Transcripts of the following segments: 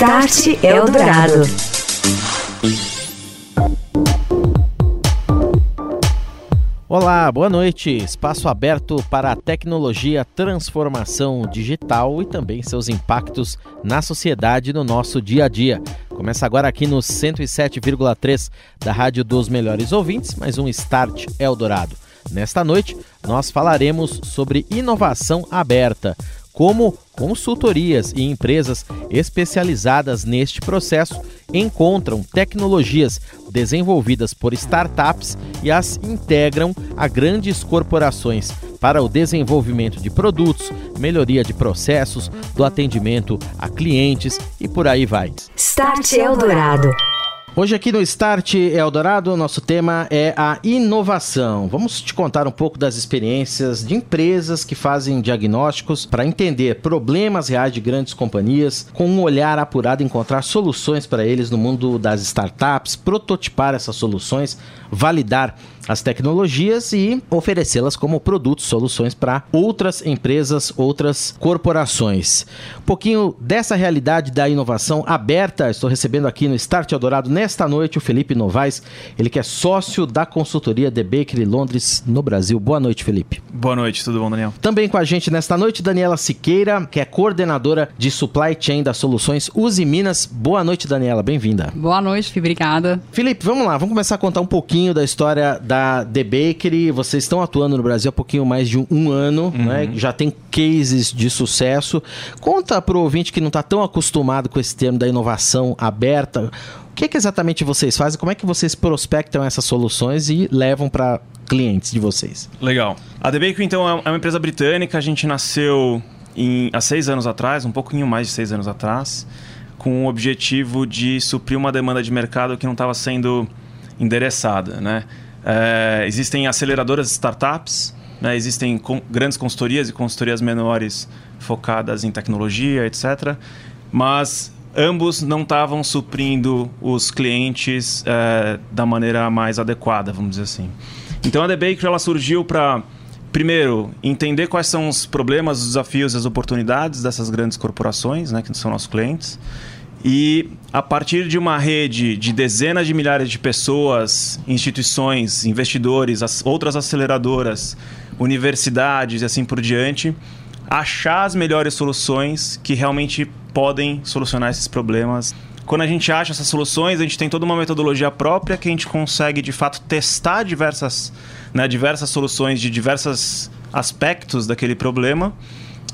Start Eldorado. Olá, boa noite. Espaço aberto para a tecnologia, transformação digital e também seus impactos na sociedade no nosso dia a dia. Começa agora aqui no 107,3 da Rádio dos Melhores Ouvintes, mais um Start Eldorado. Nesta noite, nós falaremos sobre inovação aberta como consultorias e empresas especializadas neste processo encontram tecnologias desenvolvidas por startups e as integram a grandes corporações para o desenvolvimento de produtos, melhoria de processos, do atendimento a clientes e por aí vai. Start Eldorado. Hoje aqui no Start Eldorado, nosso tema é a inovação. Vamos te contar um pouco das experiências de empresas que fazem diagnósticos para entender problemas reais de grandes companhias, com um olhar apurado encontrar soluções para eles no mundo das startups, prototipar essas soluções, validar as tecnologias e oferecê-las como produtos, soluções para outras empresas, outras corporações. Um pouquinho dessa realidade da inovação aberta, estou recebendo aqui no Start Eldorado nesta noite o Felipe Novaes, ele que é sócio da consultoria The Bakery Londres no Brasil. Boa noite, Felipe. Boa noite, tudo bom, Daniel? Também com a gente nesta noite, Daniela Siqueira, que é coordenadora de Supply Chain das Soluções Uzi Minas. Boa noite, Daniela, bem-vinda. Boa noite, obrigada. Felipe, vamos lá, vamos começar a contar um pouquinho da história da The Bakery, vocês estão atuando no Brasil há pouquinho mais de um ano, uhum. né? Já tem cases de sucesso. Conta para o ouvinte que não está tão acostumado com esse termo da inovação aberta. O que, é que exatamente vocês fazem? Como é que vocês prospectam essas soluções e levam para clientes de vocês? Legal. A The Bakery, então, é uma empresa britânica. A gente nasceu em, há seis anos atrás, um pouquinho mais de seis anos atrás, com o objetivo de suprir uma demanda de mercado que não estava sendo endereçada, né? É, existem aceleradoras de startups, né? existem com, grandes consultorias e consultorias menores focadas em tecnologia, etc. Mas ambos não estavam suprindo os clientes é, da maneira mais adequada, vamos dizer assim. Então a The Baker ela surgiu para primeiro entender quais são os problemas, os desafios, as oportunidades dessas grandes corporações, né, que são nossos clientes e a partir de uma rede de dezenas de milhares de pessoas, instituições, investidores, as outras aceleradoras, universidades e assim por diante, achar as melhores soluções que realmente podem solucionar esses problemas. Quando a gente acha essas soluções, a gente tem toda uma metodologia própria que a gente consegue de fato testar diversas, né, diversas soluções de diversos aspectos daquele problema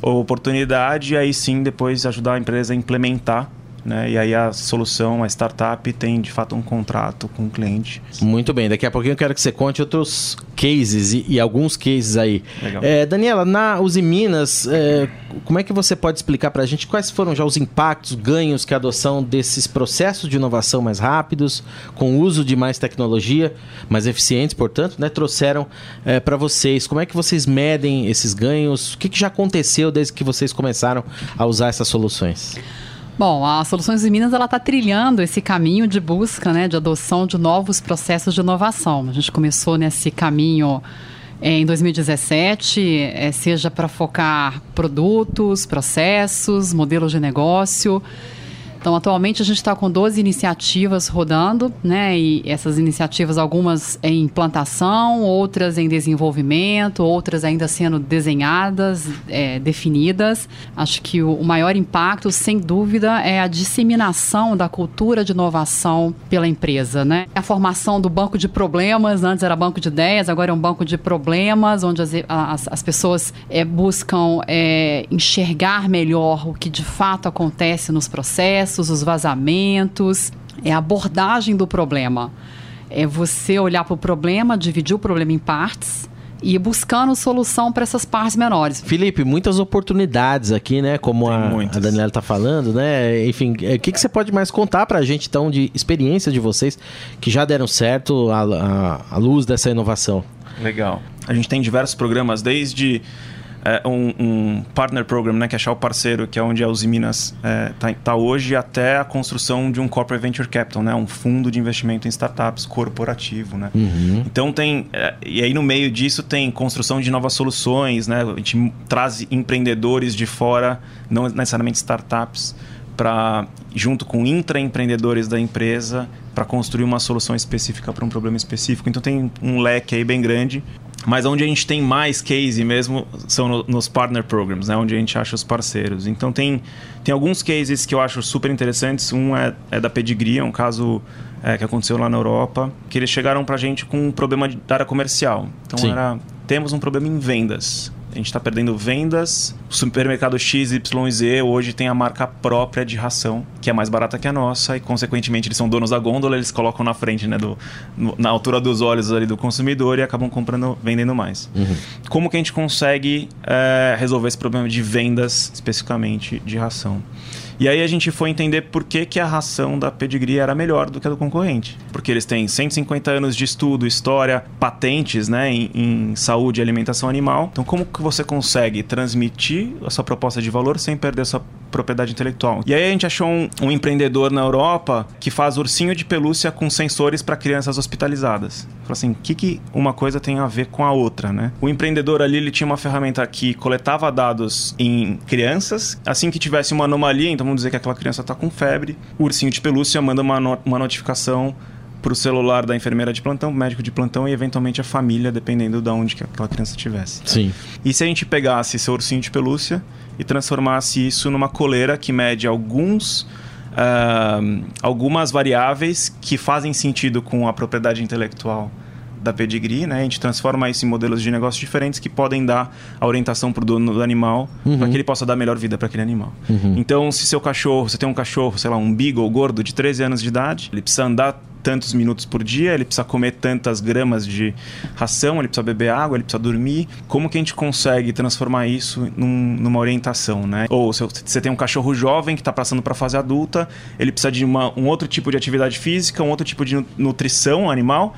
ou oportunidade, e aí sim depois ajudar a empresa a implementar né? E aí a solução, a startup tem de fato um contrato com o cliente. Muito bem, daqui a pouquinho eu quero que você conte outros cases e, e alguns cases aí. É, Daniela, na Uzi Minas, é, como é que você pode explicar para a gente quais foram já os impactos, ganhos que a adoção desses processos de inovação mais rápidos, com o uso de mais tecnologia, mais eficientes, portanto, né, trouxeram é, para vocês? Como é que vocês medem esses ganhos? O que, que já aconteceu desde que vocês começaram a usar essas soluções? Bom, a Soluções de Minas está trilhando esse caminho de busca, né, de adoção de novos processos de inovação. A gente começou nesse caminho em 2017, é, seja para focar produtos, processos, modelos de negócio. Então, atualmente a gente está com 12 iniciativas rodando, né? E essas iniciativas, algumas em implantação, outras em desenvolvimento, outras ainda sendo desenhadas, é, definidas. Acho que o, maior impacto, sem dúvida, é a disseminação da cultura de inovação pela empresa, né? A formação do banco de problemas, antes era banco de ideias, agora é um banco de problemas, onde as, as, as pessoas é, buscam é, enxergar melhor o que de fato acontece nos processos os vazamentos, é a abordagem do problema. É você olhar para o problema, dividir o problema em partes e ir buscando solução para essas partes menores. Felipe, muitas oportunidades aqui, né? Como a, a, Daniela está falando, né? Enfim, é, o que, que você pode mais contar para a gente, então, de experiência de vocês que já deram certo à, à luz dessa inovação? Legal. A gente tem diversos programas, desde é, um, um, partner program, né, que é achar o parceiro, que é onde a Uzi Minas está é, tá, tá hoje, até a construção de um corporate venture capital, né, um fundo de investimento em startups corporativo, né. Uhum. Então tem é, e aí no meio disso tem construção de novas soluções, né. A gente traz empreendedores de fora, não necessariamente startups para junto com intraempreendedores da empresa para construir uma solução específica para um problema específico. Então tem um leque aí bem grande. Mas onde a gente tem mais case mesmo são no, nos partner programs, né? onde a gente acha os parceiros. Então tem, tem alguns cases que eu acho super interessantes. Um é, é da Pedigree, é um caso é, que aconteceu lá na Europa, que eles chegaram para a gente com um problema de, da área comercial. Então Sim. era, temos um problema em vendas a gente está perdendo vendas. O supermercado XYZ hoje tem a marca própria de ração, que é mais barata que a nossa, e consequentemente eles são donos da gôndola, eles colocam na frente, né, do, no, na altura dos olhos ali do consumidor e acabam comprando, vendendo mais. Uhum. Como que a gente consegue é, resolver esse problema de vendas especificamente de ração? E aí a gente foi entender por que, que a ração da Pedigree era melhor do que a do concorrente. Porque eles têm 150 anos de estudo, história, patentes né, em, em saúde e alimentação animal. Então como que você consegue transmitir a sua proposta de valor sem perder a sua propriedade intelectual? E aí a gente achou um, um empreendedor na Europa que faz ursinho de pelúcia com sensores para crianças hospitalizadas. Falou assim, o que, que uma coisa tem a ver com a outra, né? O empreendedor ali ele tinha uma ferramenta que coletava dados em crianças. Assim que tivesse uma anomalia, então vamos dizer que aquela criança está com febre, o ursinho de pelúcia manda uma, no uma notificação para o celular da enfermeira de plantão, médico de plantão e eventualmente a família, dependendo de onde que aquela criança estivesse. Sim. E se a gente pegasse seu ursinho de pelúcia e transformasse isso numa coleira que mede alguns uh, algumas variáveis que fazem sentido com a propriedade intelectual da pedigree, né? A gente transforma isso em modelos de negócio diferentes que podem dar a orientação para o dono do animal Uhum. para que ele possa dar melhor vida para aquele animal. Então, se seu cachorro, você tem um cachorro, sei lá, um beagle gordo de 13 anos de idade, ele precisa andar tantos minutos por dia, ele precisa comer tantas gramas de ração, ele precisa beber água, ele precisa dormir. Como que a gente consegue transformar isso num- numa orientação, né? Ou se você tem um cachorro jovem que está passando para a fase adulta, ele precisa de uma- um outro tipo de atividade física, um outro tipo de nu- nutrição animal.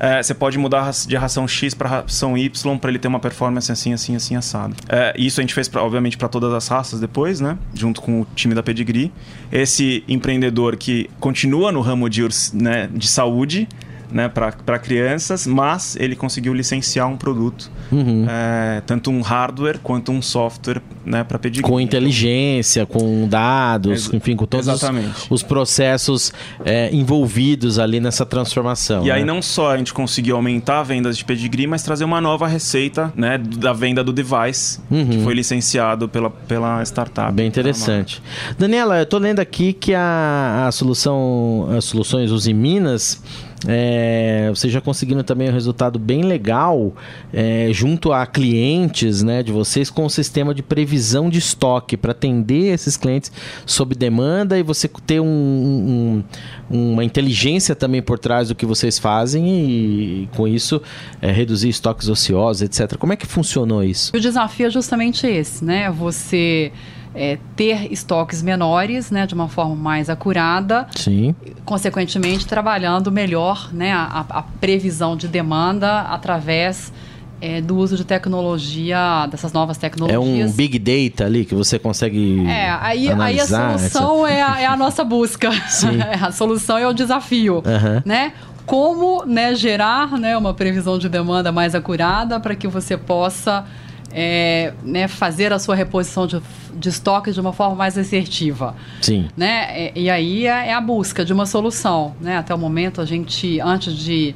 É, você pode mudar de ração X para ração Y para ele ter uma performance assim, assim, assim, assado. É, isso a gente fez, pra, obviamente, para todas as raças depois, né? Junto com o time da Pedigree. Esse empreendedor que continua no ramo de, né, de saúde, né, para crianças, mas ele conseguiu licenciar um produto, Uhum. é, tanto um hardware quanto um software, né, para Pedigree. Com inteligência, com dados, Exa- enfim, com todos os, Exatamente. os processos é, envolvidos ali nessa transformação. E aí né? não só a gente conseguiu aumentar vendas de pedigree, mas trazer uma nova receita, né, da venda do device, que foi licenciado pela, pela startup. Uhum. Bem interessante. Daniela, eu tô lendo aqui que a, a solução, as soluções Uzi Minas, é, vocês já conseguiram também um resultado bem legal é, junto a clientes né, de vocês com um sistema de previsão de estoque para atender esses clientes sob demanda e você ter um- um- uma inteligência também por trás do que vocês fazem e, com isso é, reduzir estoques ociosos, etc. Como é que funcionou isso? O desafio é justamente esse, né? Você é, ter estoques menores, né, de uma forma mais acurada, Sim. consequentemente trabalhando melhor, né, a, a previsão de demanda através é, do uso de tecnologia, dessas novas É tecnologias. um big data ali que você consegue É, aí, aí a solução é, a, é a nossa busca. Sim. a solução é o desafio, Aham. né? Como né, gerar né, uma previsão de demanda mais acurada para que você possa é, né, fazer a sua reposição de, de estoque de uma forma mais assertiva. Sim. Né? E, e aí é, é a busca de uma solução. Né? Até o momento, a gente, antes de,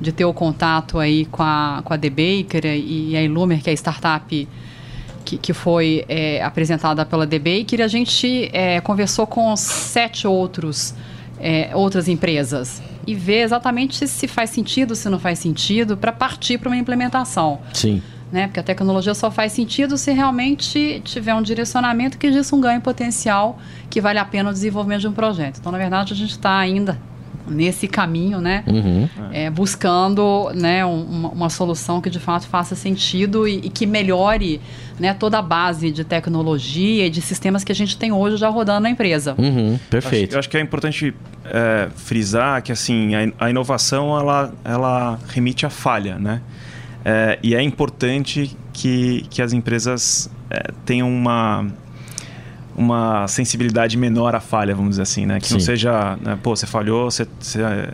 de ter o contato aí com a, com a The Baker e a Ilumer, que é a startup que, que foi é, apresentada pela The Baker, a gente é, conversou com sete outros, é, outras empresas e ver exatamente se faz sentido, se não faz sentido, para partir para uma implementação Sim. Né? Porque a tecnologia só faz sentido se realmente tiver um direcionamento que diz um ganho potencial que vale a pena o desenvolvimento de um projeto. Então, na verdade, a gente está ainda nesse caminho, né? Uhum. É, buscando né, um- uma, uma solução que de fato faça sentido e, e que melhore né, toda a base de tecnologia e de sistemas que a gente tem hoje já rodando na empresa. Uhum. Acho, Perfeito. eu acho que é importante é, frisar que assim a, in- a inovação ela, ela remite à falha, né? É, e é importante que, que as empresas é, tenham uma uma sensibilidade menor à falha, vamos dizer assim, né? Que não Sim. seja, né, pô, você falhou, você, você, é,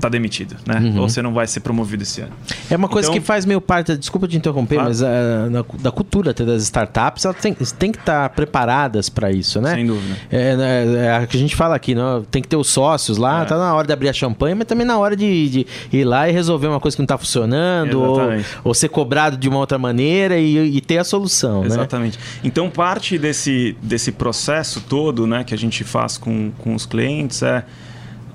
tá demitido, né? Ou você não vai ser promovido esse ano. É uma coisa Então- que faz meio parte, desculpa te interromper, Claro. mas ah, na- da cultura até das startups, elas têm, tem que estar preparadas para isso, né? Sem dúvida. É, né, é a que a gente fala aqui, né? tem que ter os sócios lá, É. tá na hora de abrir a champanhe, mas também na hora de, de ir lá e resolver uma coisa que não tá funcionando, ou, ou ser cobrado de uma outra maneira e, e ter a solução, né? Exatamente. Então, parte desse, desse processo todo né, que a gente faz com, com os clientes é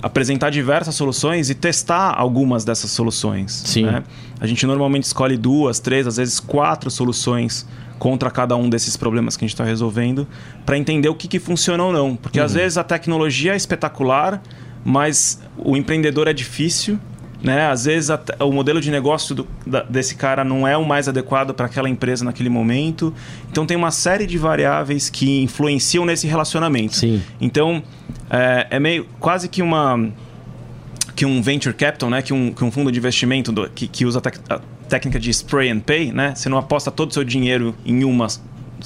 apresentar diversas soluções e testar algumas dessas soluções. Sim. né? A gente normalmente escolhe duas, três, às vezes quatro soluções contra cada um desses problemas que a gente está resolvendo para entender o que, que funciona ou não. Porque às vezes a tecnologia é espetacular, mas o empreendedor é difícil. Né? Às vezes a o modelo de negócio do- da- desse cara não é o mais adequado para aquela empresa naquele momento. Então tem uma série de variáveis que influenciam nesse relacionamento. Sim. Então é, é meio quase que uma que um venture capital, né, que um, que um fundo de investimento do- que, que usa a, tec- a técnica de spray and pay, né, você não aposta todo o seu dinheiro em uma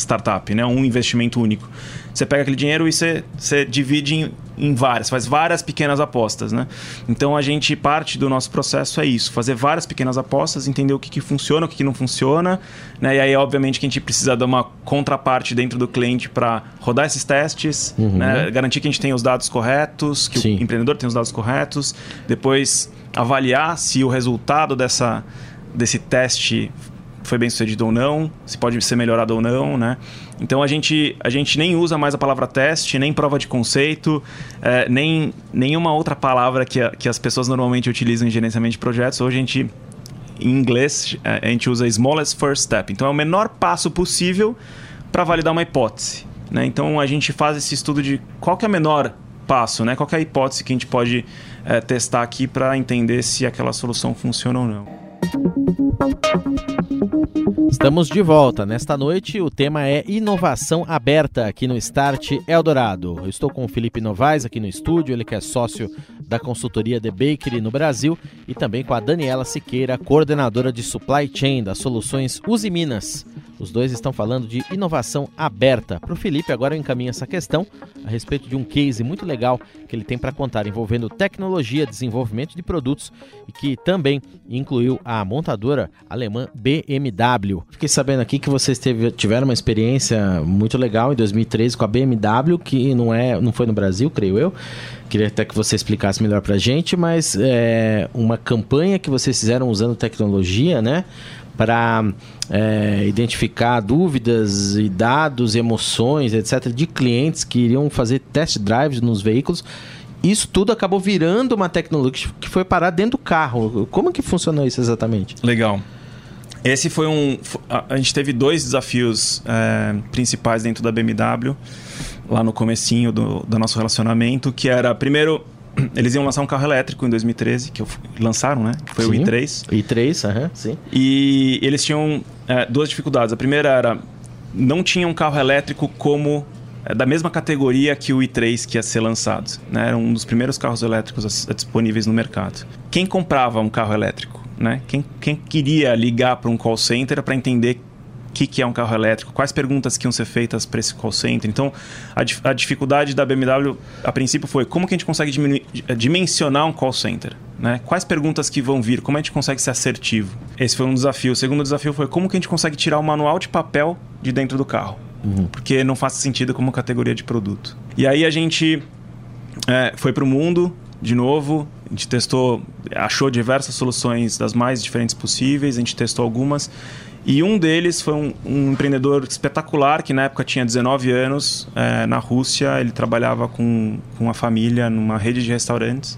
startup, né, um investimento único. Você pega aquele dinheiro e você, você divide em, em várias, faz várias pequenas apostas, né? Então a gente parte do nosso processo é isso, fazer várias pequenas apostas, entender o que, que funciona, o que, que não funciona, né? E aí obviamente que a gente precisa dar uma contraparte dentro do cliente para rodar esses testes, né? garantir que a gente tem os dados corretos, que Sim. o empreendedor tem os dados corretos, depois avaliar se o resultado dessa, desse teste foi bem sucedido ou não, se pode ser melhorado ou não, né? Então a gente, a gente nem usa mais a palavra teste, nem prova de conceito, eh, nem nenhuma outra palavra que, a- que as pessoas normalmente utilizam em gerenciamento de projetos. Hoje a gente, em inglês, eh, a gente usa smallest first step. Então é o menor passo possível para validar uma hipótese. Né? Então a gente faz esse estudo de qual que é o menor passo, né? qual é a hipótese que a gente pode eh, testar aqui para entender se aquela solução funciona ou não. Estamos de volta. Nesta noite, o tema é inovação aberta aqui no Start Eldorado. Eu estou com o Felipe Novaes aqui no estúdio, ele que é sócio da consultoria The Bakery no Brasil, e também com a Daniela Siqueira, coordenadora de supply chain das soluções Uzi Minas. Os dois estão falando de inovação aberta. Para o Felipe, agora eu encaminho essa questão a respeito de um case muito legal que ele tem para contar envolvendo tecnologia, desenvolvimento de produtos e que também incluiu a montadora alemã BMW. Fiquei sabendo aqui que vocês teve- tiveram uma experiência muito legal em 2013 com a BMW, que não, é, não foi no Brasil, creio eu. Queria até que você explicasse melhor pra gente, mas é uma campanha que vocês fizeram usando tecnologia, né? Para identificar dúvidas e dados, emoções, etc., de clientes que iriam fazer test drives nos veículos. Isso tudo acabou virando uma tecnologia que foi parar dentro do carro. Como que funcionou isso exatamente? Legal. Esse foi um. a gente teve dois desafios é, principais dentro da BMW, lá no comecinho do, do nosso relacionamento, que era, primeiro, eles iam lançar um carro elétrico em 2013, que lançaram, né? Foi Sim. o i3. i3, aham, sim. E eles tinham é, duas dificuldades. A primeira era, não tinha um carro elétrico como é, da mesma categoria que o i3 que ia ser lançado. Né? Era um dos primeiros carros elétricos disponíveis no mercado. Quem comprava um carro elétrico? Né? Quem, quem queria ligar para um call center para entender o que, que é um carro elétrico, quais perguntas que iam ser feitas para esse call center. Então, a, a dificuldade da BMW, a princípio, foi como que a gente consegue eh, dimensionar um call center? Né? Quais perguntas que vão vir? Como a gente consegue ser assertivo? Esse foi um desafio. O segundo desafio foi como que a gente consegue tirar o manual de papel de dentro do carro? Porque não faz sentido como categoria de produto. E aí a gente é, foi para o mundo de novo. A gente testou, achou diversas soluções das mais diferentes possíveis. A gente testou algumas. E um deles foi um, um empreendedor espetacular que na época tinha 19 anos é, na Rússia. Ele trabalhava com, com uma família numa rede de restaurantes.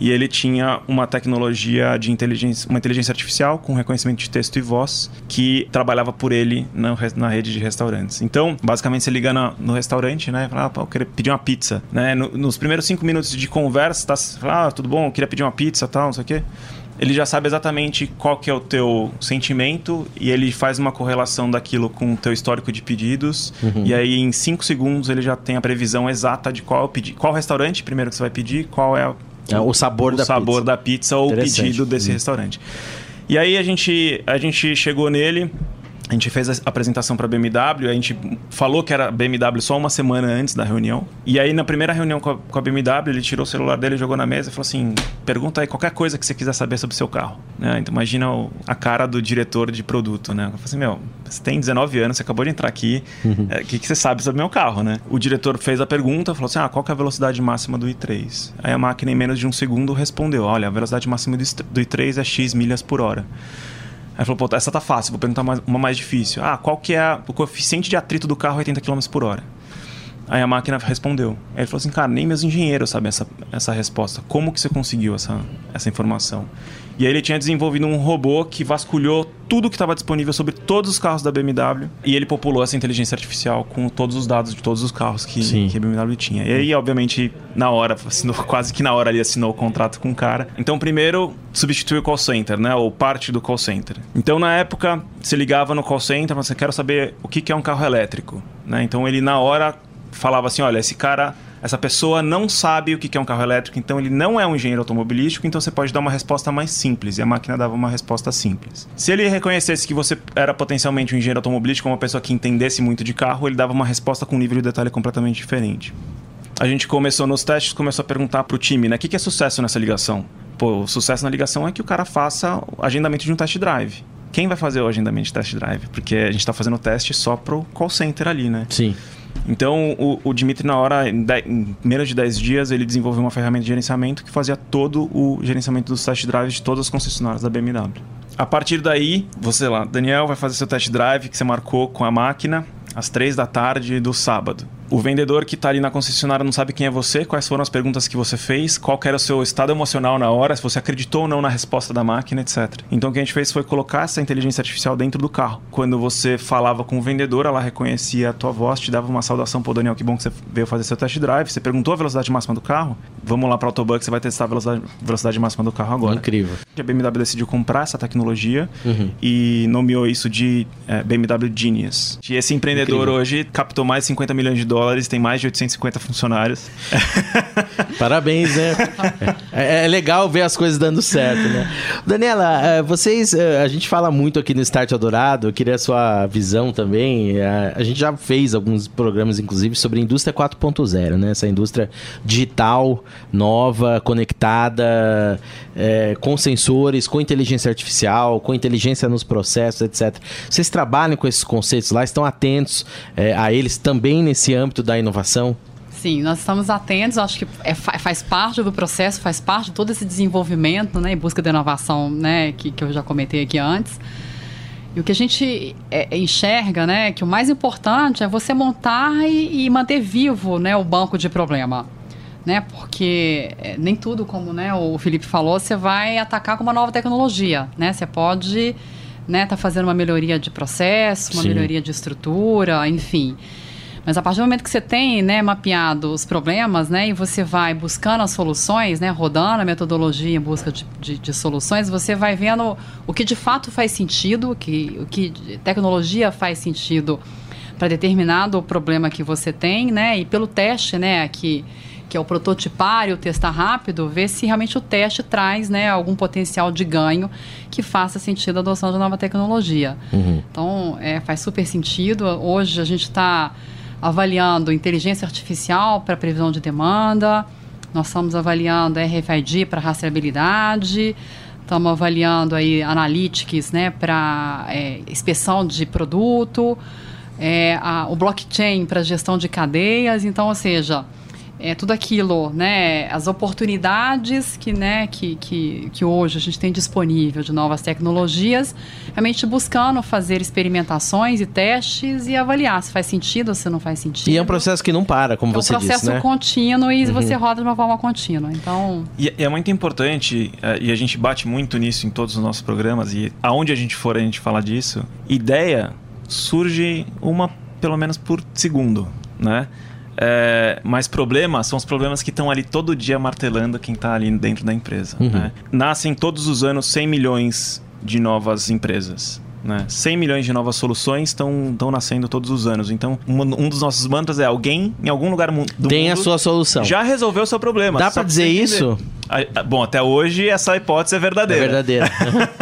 E ele tinha uma tecnologia de inteligência, uma inteligência artificial com reconhecimento de texto e voz que trabalhava por ele na, na rede de restaurantes. Então, basicamente, você liga na- no restaurante, né? Fala, ah, eu queria pedir uma pizza. Né? No- nos primeiros cinco minutos de conversa, tá, fala, ah, tudo bom, eu queria pedir uma pizza tal, não sei o quê. Ele já sabe exatamente qual que é o teu sentimento e ele faz uma correlação daquilo com o teu histórico de pedidos. E aí, em cinco segundos, ele já tem a previsão exata de qual é o pedi qual restaurante primeiro que você vai pedir, qual é É, o sabor o da sabor pizza. da pizza ou o pedido desse Uhum. restaurante. E aí a gente, a gente chegou nele A gente fez a apresentação para a BMW, a gente falou que era BMW só uma semana antes da reunião. E aí, na primeira reunião com a, com a BMW, ele tirou o celular dele, jogou na mesa e falou assim: pergunta aí qualquer coisa que você quiser saber sobre o seu carro. Né? Então, imagina o, a cara do diretor de produto, né? Eu falei assim: meu, você tem 19 anos, você acabou de entrar aqui, o uhum. é, que, que você sabe sobre o meu carro, né? O diretor fez a pergunta, falou assim: ah, qual é a velocidade máxima do i3? Aí a máquina, em menos de um segundo, respondeu: olha, a velocidade máxima do i3 é x milhas por hora. Aí falou, pô, essa tá fácil, vou perguntar uma mais difícil. Ah, qual que é o coeficiente de atrito do carro 80 km por hora? Aí a máquina respondeu. Aí ele falou assim, cara, nem meus engenheiros sabem essa, essa resposta. Como que você conseguiu essa, essa informação? E aí ele tinha desenvolvido um robô que vasculhou tudo que estava disponível sobre todos os carros da BMW e ele populou essa inteligência artificial com todos os dados de todos os carros que, que a BMW tinha. E aí, obviamente, na hora, assinou, quase que na hora ali assinou o contrato com o cara. Então, primeiro, substituiu o call center, né? Ou parte do call center. Então, na época, você ligava no call center, você quer saber o que é um carro elétrico, né? Então, ele na hora falava assim, olha, esse cara essa pessoa não sabe o que é um carro elétrico, então ele não é um engenheiro automobilístico, então você pode dar uma resposta mais simples. E a máquina dava uma resposta simples. Se ele reconhecesse que você era potencialmente um engenheiro automobilístico, uma pessoa que entendesse muito de carro, ele dava uma resposta com um nível de detalhe completamente diferente. A gente começou nos testes, começou a perguntar para o time, né? O que é sucesso nessa ligação? Pô, o sucesso na ligação é que o cara faça o agendamento de um test drive. Quem vai fazer o agendamento de test drive? Porque a gente está fazendo o teste só pro call center ali, né? Sim. Então, o, o Dimitri, na hora, em, de, em, menos de 10 dias, ele desenvolveu uma ferramenta de gerenciamento que fazia todo o gerenciamento dos test drives de todas as concessionárias da BMW. A partir daí, você lá, Daniel vai fazer seu test drive que você marcou com a máquina às 3 da tarde do sábado. O vendedor que está ali na concessionária não sabe quem é você, quais foram as perguntas que você fez, qual era o seu estado emocional na hora, se você acreditou ou não na resposta da máquina, etc. Então o que a gente fez foi colocar essa inteligência artificial dentro do carro. Quando você falava com o vendedor, ela reconhecia a tua voz, te dava uma saudação, pô Daniel, que bom que você veio fazer seu test drive, você perguntou a velocidade máxima do carro, vamos lá para o Autobahn que você vai testar a velocidade, velocidade máxima do carro agora. Incrível. A BMW decidiu comprar essa tecnologia uhum. e nomeou isso de é, BMW Genius. E esse empreendedor Incrível. hoje captou mais de 50 milhões de dólares, tem mais de 850 funcionários. Parabéns, né? É, é, legal ver as coisas dando certo, né? Daniela, é, vocês, é, a gente fala muito aqui no Start Eldorado, eu queria a sua visão também. A gente já fez alguns programas, inclusive, sobre a indústria 4.0, né? Essa indústria digital, nova, conectada, é, com sensores, com inteligência artificial, com inteligência nos processos, etc. Vocês trabalham com esses conceitos lá, estão atentos é, a eles também nesse âmbito da inovação? Sim, nós estamos atentos, acho que é, faz parte do processo, faz parte de todo esse desenvolvimento né, em busca de inovação né, que, que eu já comentei aqui antes. E o que a gente é, enxerga, né, que o mais importante é você montar e, e manter vivo né, o banco de problema. Né, porque é, nem tudo, como né, o Felipe falou, você vai atacar com uma nova tecnologia. Né? Você pode estar né, tá fazendo uma melhoria de processo, uma Sim. melhoria de estrutura, enfim. Mas a partir do momento que você tem né, mapeado os problemas, né, e você vai buscando as soluções, né, rodando a metodologia em busca de, de, de soluções, você vai vendo o que de fato faz sentido, que, o que tecnologia faz sentido para determinado problema que você tem, né, e pelo teste, né, que que é o prototipário, testar rápido, ver se realmente o teste traz né, algum potencial de ganho que faça sentido a adoção de nova tecnologia. Uhum. Então, é, faz super sentido. Hoje a gente está avaliando inteligência artificial para previsão de demanda, nós estamos avaliando RFID para rastreabilidade, estamos avaliando aí analytics né, para é, inspeção de produto, é, a, o blockchain para gestão de cadeias, então, ou seja, é, tudo aquilo, né, as oportunidades que, né, que, que, que hoje a gente tem disponível de novas tecnologias, realmente buscando fazer experimentações e testes e avaliar se faz sentido ou se não faz sentido. E é um processo que não para, como você disse, É um processo né? contínuo e uhum. você roda de uma forma contínua, então... E é muito importante, é, e a gente bate muito nisso em todos os nossos programas, e aonde a gente for a gente fala disso, ideia surge uma, pelo menos por segundo, né? É, mas problemas são os problemas que estão ali todo dia martelando quem está ali dentro da empresa. Uhum. Né? Nascem todos os anos 100 milhões de novas empresas. Né? 100 milhões de novas soluções estão nascendo todos os anos. Então, um, um, dos nossos mantras é alguém em algum lugar do Tem mundo a sua solução. já resolveu o seu problema. Dá para dizer isso? Bom, até hoje essa hipótese é verdadeira. É verdadeira.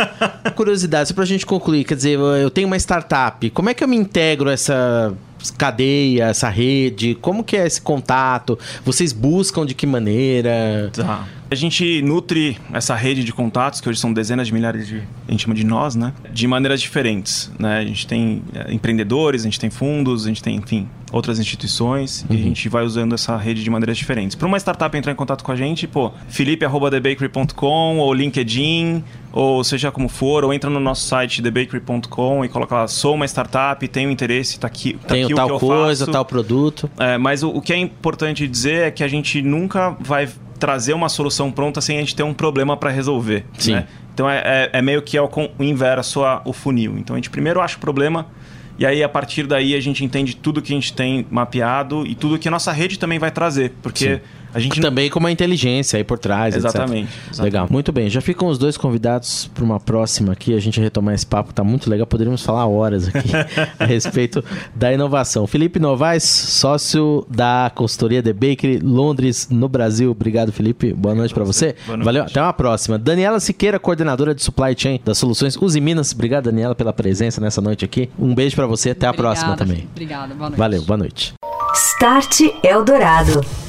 Curiosidade, só pra gente concluir, quer dizer, eu tenho uma startup, como é que eu me integro essa cadeia, essa rede? Como que é esse contato? Vocês buscam de que maneira? Tá. A gente nutre essa rede de contatos, que hoje são dezenas de milhares de. A gente chama de nós, né? De maneiras diferentes. Né? A gente tem é, empreendedores, a gente tem fundos, a gente tem, enfim, outras instituições. Uhum. E a uhum. gente vai usando essa rede de maneiras diferentes. Para uma startup entrar em contato com a gente, pô, felipe.thebakery.com ou LinkedIn, ou seja como for, ou entra no nosso site thebakery.com e coloca lá, sou uma startup, tenho interesse, tá aqui, tá tenho aqui tal coisa, tal produto. É, mas o, o que é importante dizer é que a gente nunca vai trazer uma solução pronta sem a gente ter um problema para resolver. Sim. Né? Então é, é, é, meio que é o, o inverso o funil. Então a gente primeiro acha o problema e aí a partir daí a gente entende tudo que a gente tem mapeado e tudo que a nossa rede também vai trazer. Porque Sim. A gente também com uma inteligência aí por trás. Exatamente, exatamente. Legal. Muito bem. Já ficam os dois convidados para uma próxima aqui. A gente retomar esse papo, tá muito legal. Poderíamos falar horas aqui a respeito da inovação. Felipe Novaes, sócio da consultoria The Bakery Londres, no Brasil. Obrigado, Felipe. Boa noite para você. Boa noite. Valeu. Até uma próxima. Daniela Siqueira, coordenadora de supply chain das soluções Uzi Minas. Obrigado, Daniela, pela presença nessa noite aqui. Um beijo para você. Até a Obrigada, próxima também. Obrigada. Boa noite. Valeu. Boa noite. Start Eldorado.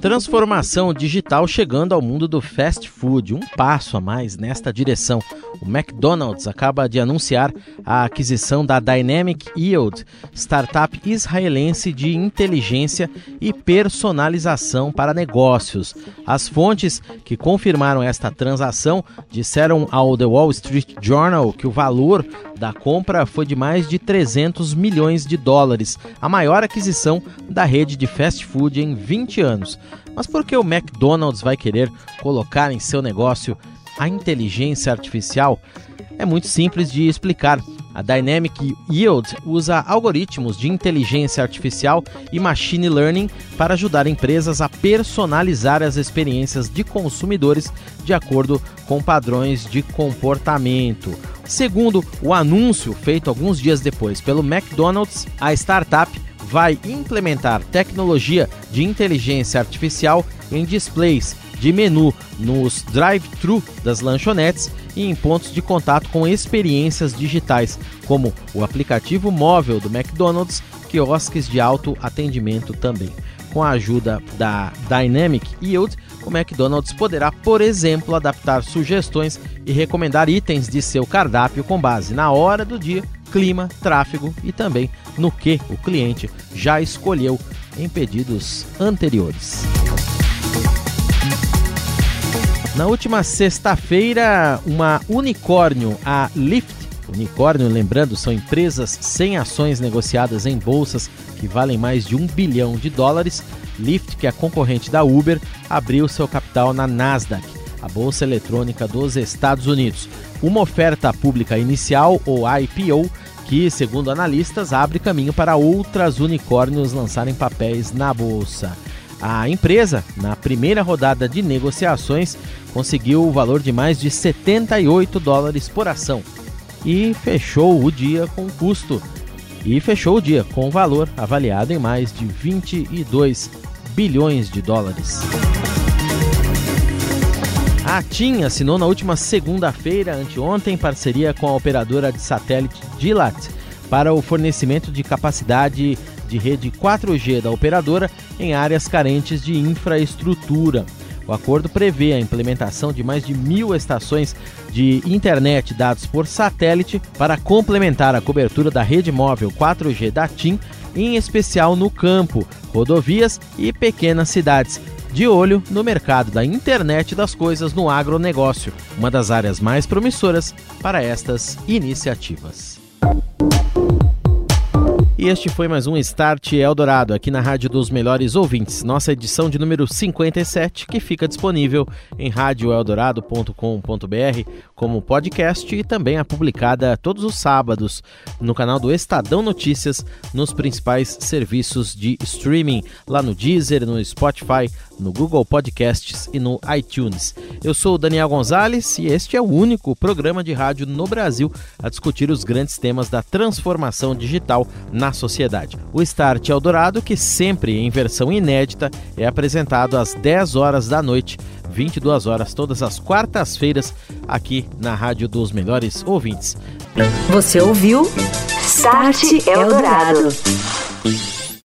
Transformação digital chegando ao mundo do fast food, um passo a mais nesta direção. O McDonald's acaba de anunciar a aquisição da Dynamic Yield, startup israelense de inteligência e personalização para negócios. As fontes que confirmaram esta transação disseram ao The Wall Street Journal que o valor da compra foi de mais de 300 milhões de dólares, a maior aquisição da rede de fast food em 20 anos. Mas por que o McDonald's vai querer colocar em seu negócio a inteligência artificial? É muito simples de explicar. A Dynamic Yield usa algoritmos de inteligência artificial e machine learning para ajudar empresas a personalizar as experiências de consumidores de acordo com padrões de comportamento. Segundo o anúncio feito alguns dias depois pelo McDonald's, a startup vai implementar tecnologia de inteligência artificial em displays de menu nos drive-thru das lanchonetes e em pontos de contato com experiências digitais, como o aplicativo móvel do McDonald's, quiosques de autoatendimento também. Com a ajuda da Dynamic Yield, o McDonald's poderá, por exemplo, adaptar sugestões e recomendar itens de seu cardápio com base na hora do dia, clima, tráfego e também no que o cliente já escolheu em pedidos anteriores. Na última sexta-feira, uma unicórnio, a Lyft, unicórnio, lembrando, são empresas sem ações negociadas em bolsas que valem mais de um bilhão de dólares. Lyft, que é concorrente da Uber, abriu seu capital na Nasdaq, a bolsa eletrônica dos Estados Unidos. Uma oferta pública inicial, ou IPO, que, segundo analistas, abre caminho para outras unicórnios lançarem papéis na bolsa. A empresa, na primeira rodada de negociações, conseguiu o valor de mais de 78 dólares por ação e fechou o dia com custo e fechou o dia com valor avaliado em mais de 22 bilhões de dólares. A TIM assinou na última segunda-feira, anteontem, parceria com a operadora de satélite Dilat para o fornecimento de capacidade de rede 4G da operadora em áreas carentes de infraestrutura. O acordo prevê a implementação de mais de mil estações de internet dados por satélite para complementar a cobertura da rede móvel 4G da TIM, em especial no campo, rodovias e pequenas cidades. De olho no mercado da internet das coisas no agronegócio, uma das áreas mais promissoras para estas iniciativas. E este foi mais um Start Eldorado aqui na Rádio dos Melhores Ouvintes, nossa edição de número 57, que fica disponível em radioeldorado.com.br como podcast e também é publicada todos os sábados no canal do Estadão Notícias nos principais serviços de streaming, lá no Deezer, no Spotify, no Google Podcasts e no iTunes. Eu sou o Daniel Gonzalez e este é o único programa de rádio no Brasil a discutir os grandes temas da transformação digital na sociedade. O Start Eldorado, que sempre em versão inédita, é apresentado às 10 horas da noite, 22 horas todas as quartas-feiras, aqui na Rádio dos Melhores Ouvintes. Você ouviu Start Eldorado.